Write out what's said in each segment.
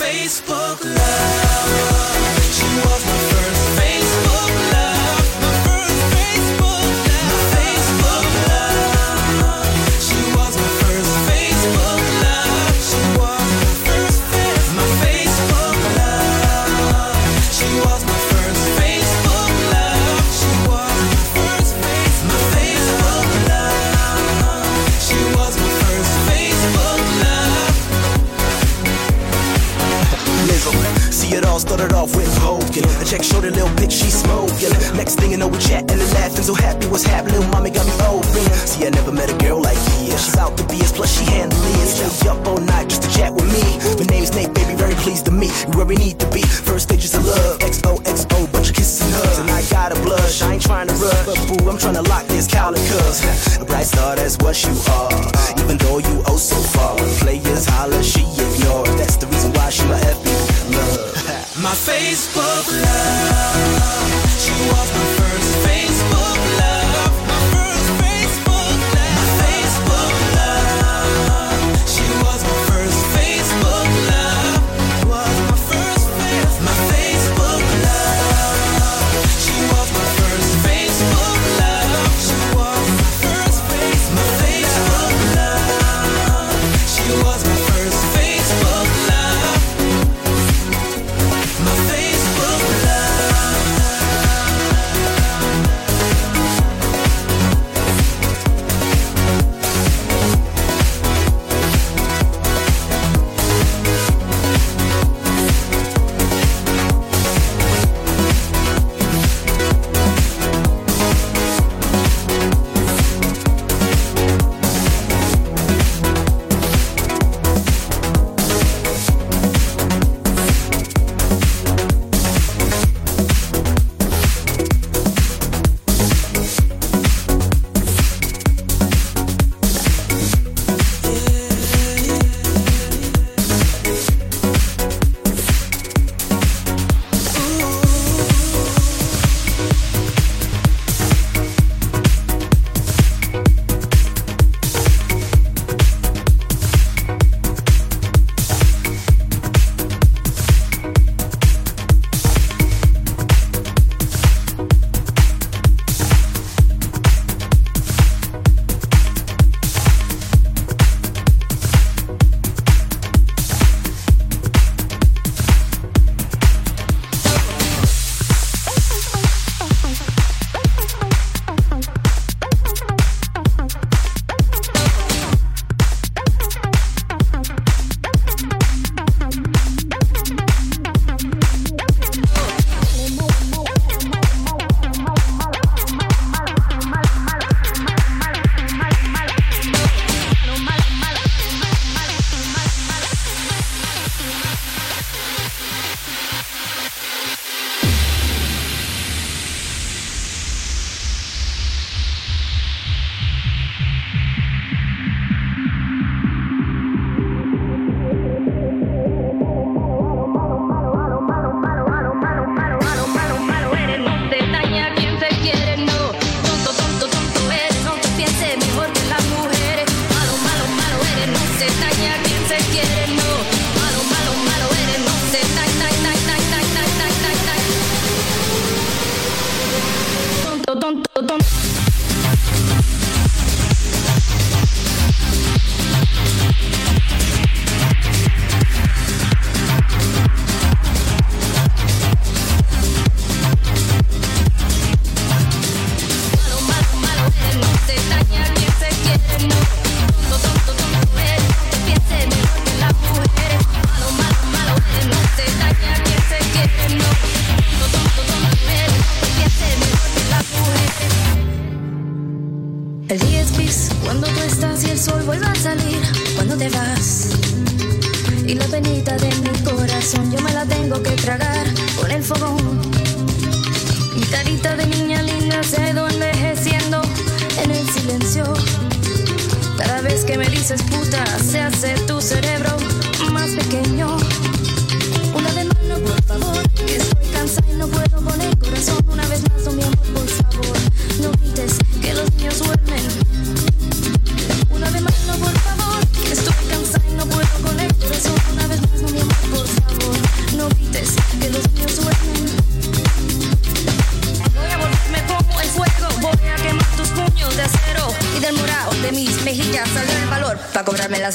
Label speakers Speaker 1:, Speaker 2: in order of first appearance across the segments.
Speaker 1: Facebook love. She was my first
Speaker 2: started off with Hogan. A check showed a little bitch, she smoking. Next thing you know, we chatting and laughing. So happy, what's happening? Mommy got me open. See, I never met a girl like you. She's out the BS, plus she handle it. Stay up all night just to chat with me. My name's Nate, baby, very pleased to meet. you Where we need to be. First stages of love. XOXO, bunch of kisses and hugs. And I got a blush, I ain't trying to rush. But boo, I'm trying to lock this cuz. A bright star, that's what you are. Even though you oh so far. When players holler, she ignores. That's the reason why she my FB love.
Speaker 1: My Facebook love. My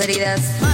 Speaker 3: heridas.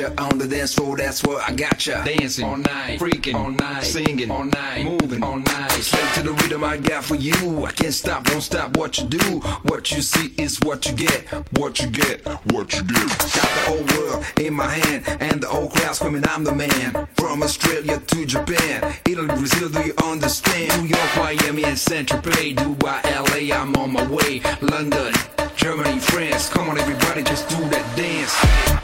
Speaker 4: Ya on the dance floor. That's where I got ya. Dancing all night, freaking all night, singing all night, moving all night. Straight to the rhythm I got for you. I can't stop, don't stop what you do. What you see is what you get. What you get, what you get. Got the whole world in my hand, and the whole crowd screaming, I'm the man. From Australia to Japan, Italy, Brazil, do you understand? New York, Miami, and Central Bay, Dubai, LA, I'm on my way. London, Germany, France, come on everybody, just do that dance.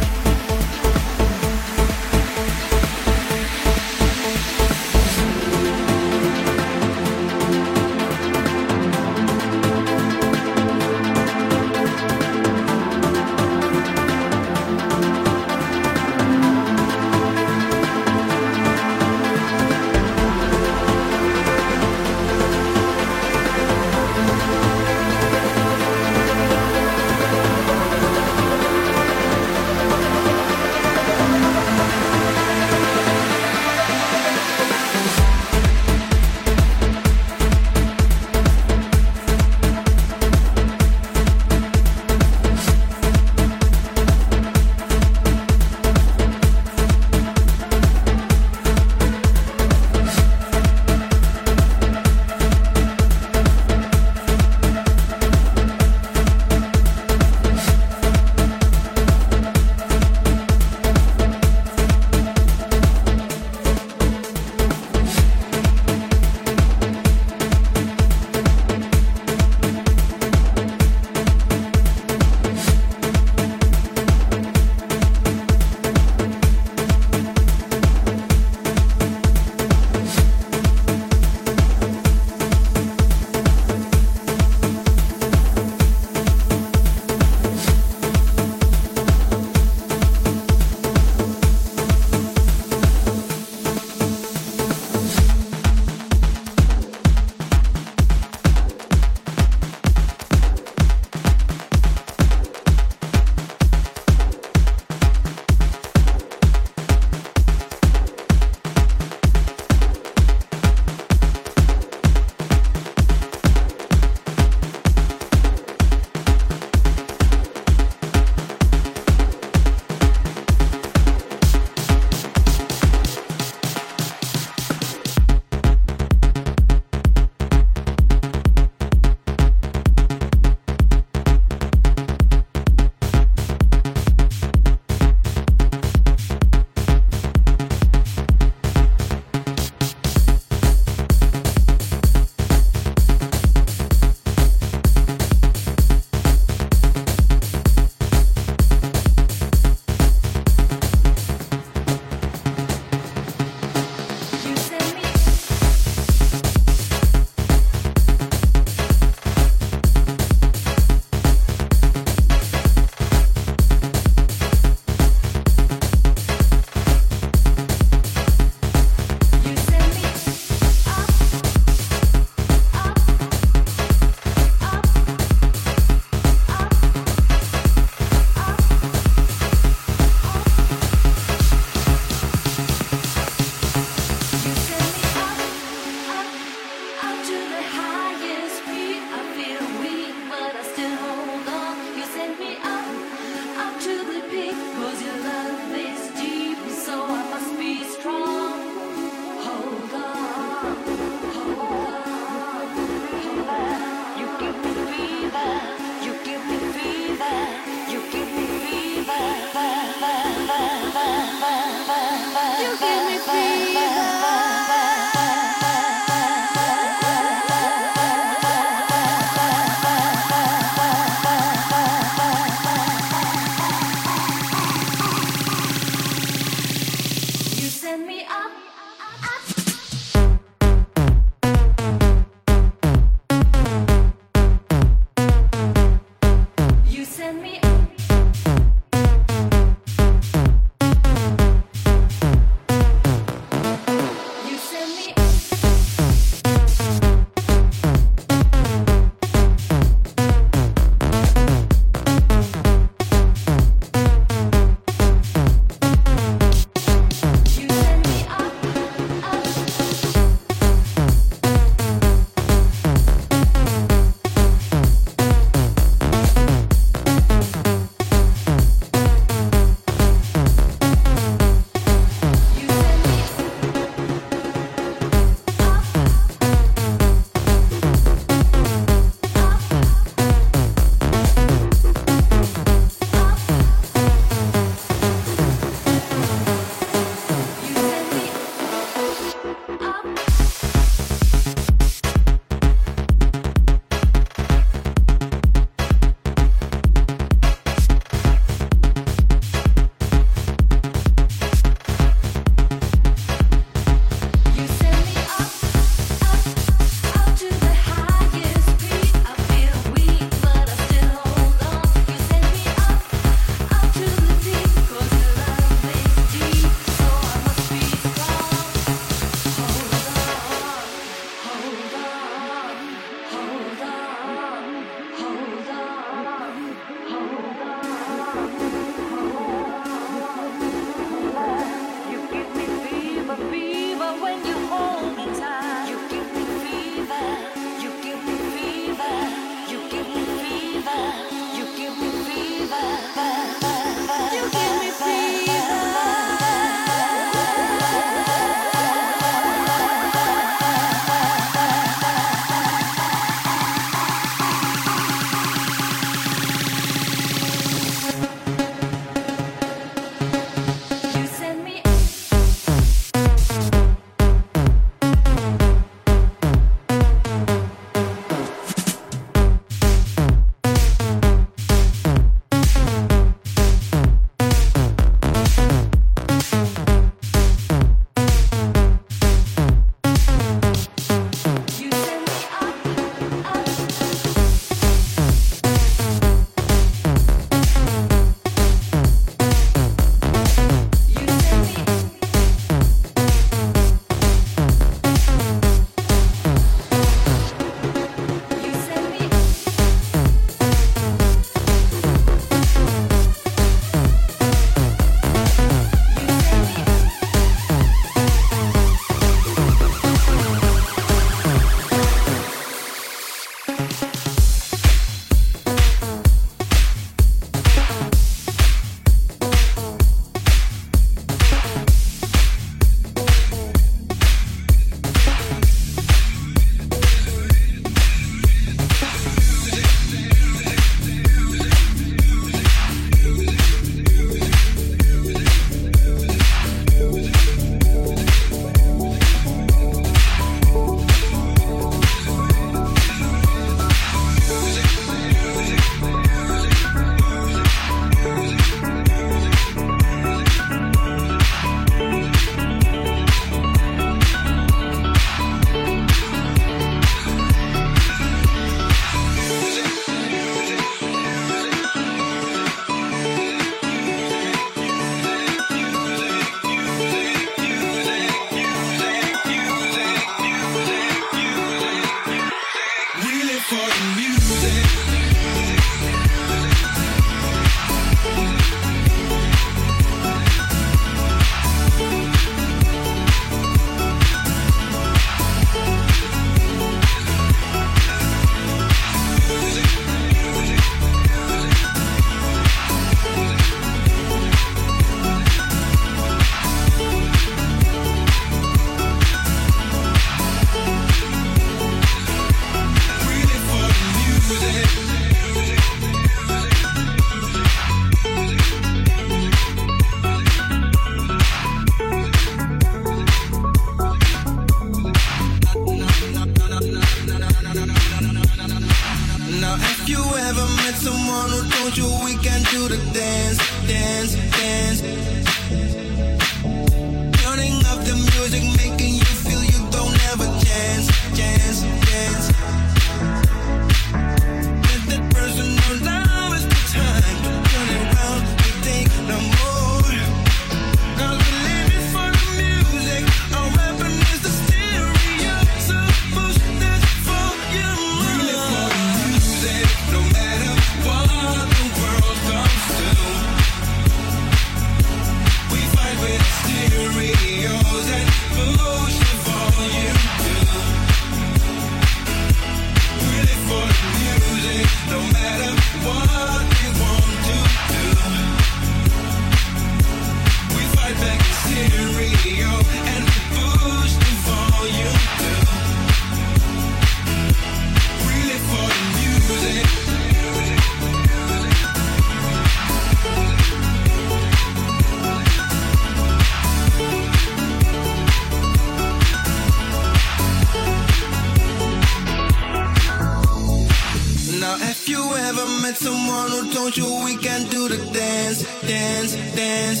Speaker 1: Dance, dance,